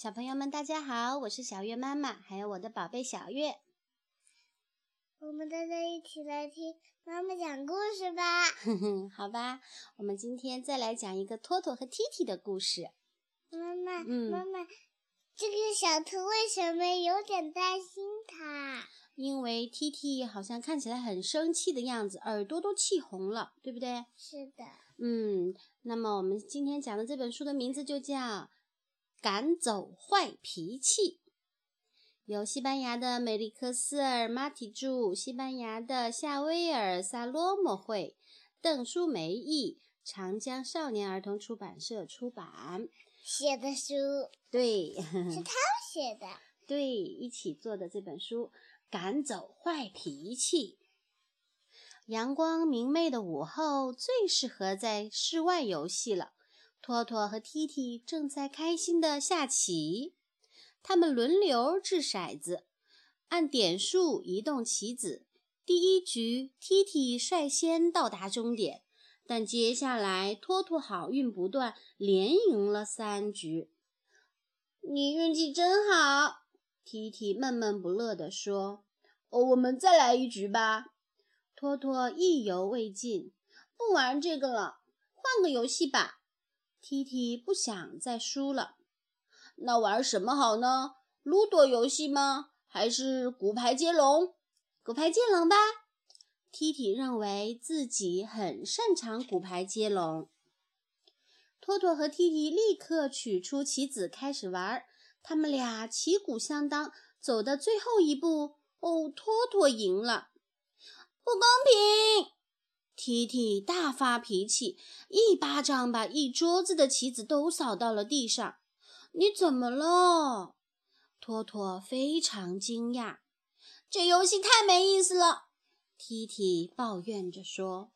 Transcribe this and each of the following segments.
小朋友们，大家好，我是小月妈妈，还有我的宝贝小月。我们大家一起来听妈妈讲故事吧。哼哼，好吧，我们今天再来讲一个托托和 T T 的故事。妈妈，妈妈，这个小兔为什么有点担心它？因为 T T 好像看起来很生气的样子，耳朵都气红了，对不对？是的。嗯，那么我们今天讲的这本书的名字就叫。赶走坏脾气，由西班牙的美丽克斯尔马提著，西班牙的夏威尔萨罗莫绘，邓淑梅译，长江少年儿童出版社出版。写的书，对，是 他们写的。对，一起做的这本书《赶走坏脾气》。阳光明媚的午后，最适合在室外游戏了。托托和 T T 正在开心地下棋，他们轮流掷骰子，按点数移动棋子。第一局，T T 率先到达终点，但接下来托托好运不断，连赢了三局。你运气真好踢踢闷闷不乐地说：“哦，我们再来一局吧。”托托意犹未尽，不玩这个了，换个游戏吧。T T 不想再输了，那玩什么好呢？撸多游戏吗？还是骨牌接龙？骨牌接龙吧。T T 认为自己很擅长骨牌接龙。托托和 T T 立刻取出棋子开始玩，他们俩旗鼓相当，走到最后一步，哦，托托赢了，不公平！T T 大发脾气，一巴掌把一桌子的棋子都扫到了地上。你怎么了？托托非常惊讶。这游戏太没意思了，T T 抱怨着说。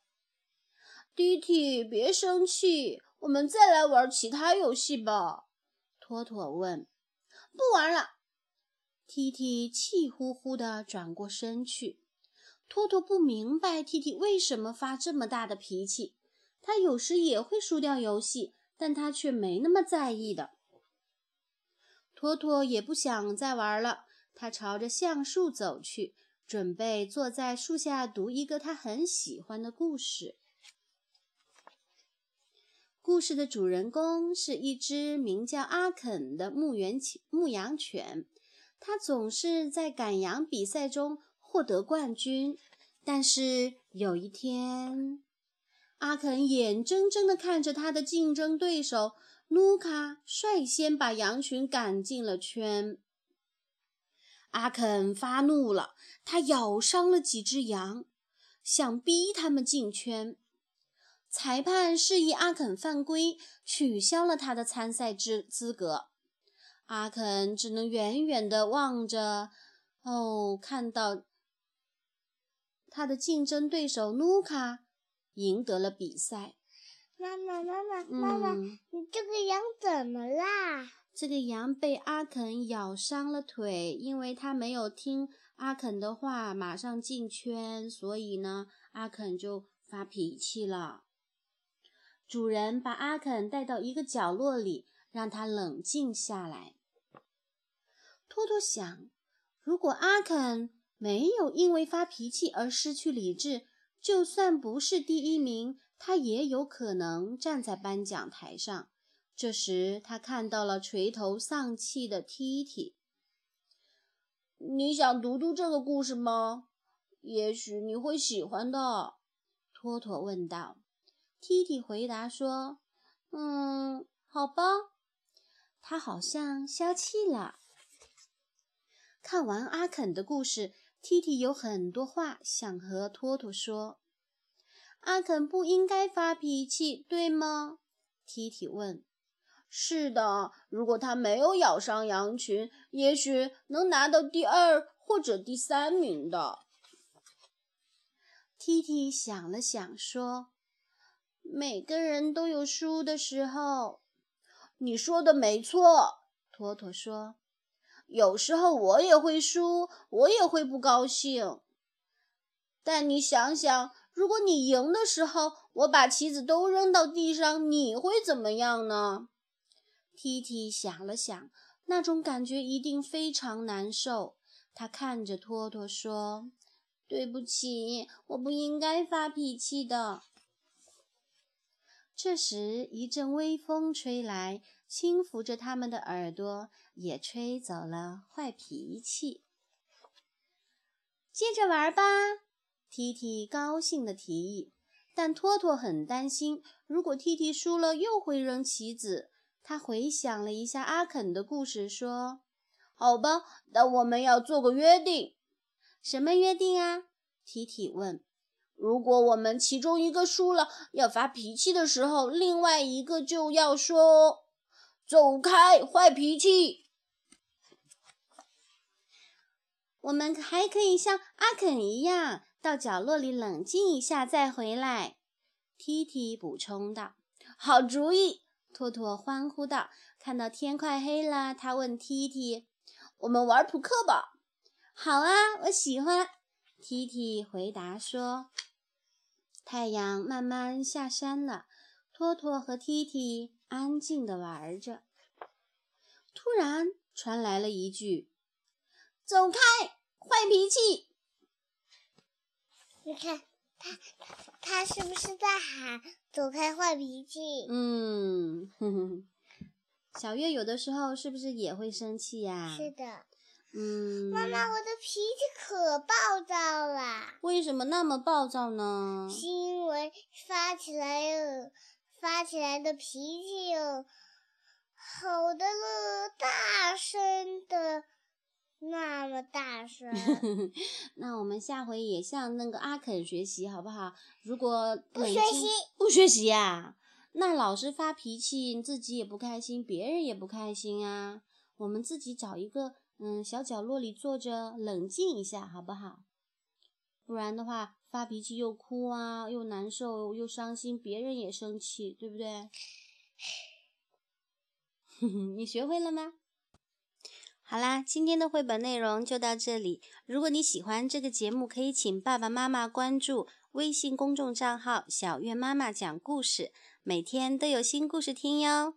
T T 别生气，我们再来玩其他游戏吧。托托问。不玩了。T T 气呼呼地转过身去。托托不明白 T T 为什么发这么大的脾气。他有时也会输掉游戏，但他却没那么在意的。托托也不想再玩了，他朝着橡树走去，准备坐在树下读一个他很喜欢的故事。故事的主人公是一只名叫阿肯的牧原牧羊犬，它总是在赶羊比赛中。获得冠军，但是有一天，阿肯眼睁睁地看着他的竞争对手卢卡率先把羊群赶进了圈。阿肯发怒了，他咬伤了几只羊，想逼他们进圈。裁判示意阿肯犯规，取消了他的参赛资资格。阿肯只能远远地望着，哦，看到。他的竞争对手卢卡赢得了比赛。妈妈，妈妈，妈妈，你这个羊怎么啦？这个羊被阿肯咬伤了腿，因为他没有听阿肯的话，马上进圈，所以呢，阿肯就发脾气了。主人把阿肯带到一个角落里，让他冷静下来。托托想，如果阿肯……没有因为发脾气而失去理智，就算不是第一名，他也有可能站在颁奖台上。这时，他看到了垂头丧气的 T T。你想读读这个故事吗？也许你会喜欢的。托托问道。T T 回答说：“嗯，好吧。”他好像消气了。看完阿肯的故事。T T 有很多话想和托托说。阿肯不应该发脾气，对吗？T T 问。是的，如果他没有咬伤羊群，也许能拿到第二或者第三名的。T T 想了想说：“每个人都有输的时候。”你说的没错，托托说。有时候我也会输，我也会不高兴。但你想想，如果你赢的时候，我把棋子都扔到地上，你会怎么样呢？T T 想了想，那种感觉一定非常难受。他看着托托说：“对不起，我不应该发脾气的。”这时，一阵微风吹来，轻抚着他们的耳朵，也吹走了坏脾气。接着玩吧，T T 高兴地提议。但托托很担心，如果 T T 输了，又会扔棋子。他回想了一下阿肯的故事，说：“好吧，那我们要做个约定。”“什么约定啊？”T T 问。“如果我们其中一个输了，要发脾气的时候，另外一个就要说‘走开，坏脾气’。”我们还可以像阿肯一样。到角落里冷静一下再回来，T T 补充道。好主意，托托欢呼道。看到天快黑了，他问 T T：“ 我们玩扑克吧？”“好啊，我喜欢。”T T 回答说。太阳慢慢下山了，托托和 T T 安静地玩着。突然传来了一句：“走开，坏脾气！”你看他，他是不是在喊“走开，坏脾气”？嗯，哼哼。小月有的时候是不是也会生气呀？是的。嗯。妈妈，我的脾气可暴躁了。为什么那么暴躁呢？是因为发起来发起来的脾气有吼的大大声，那我们下回也向那个阿肯学习好不好？如果不学习，不学习呀，那老师发脾气，自己也不开心，别人也不开心啊。我们自己找一个嗯小角落里坐着，冷静一下，好不好？不然的话，发脾气又哭啊，又难受又伤心，别人也生气，对不对？你学会了吗？好啦，今天的绘本内容就到这里。如果你喜欢这个节目，可以请爸爸妈妈关注微信公众账号“小月妈妈讲故事”，每天都有新故事听哟。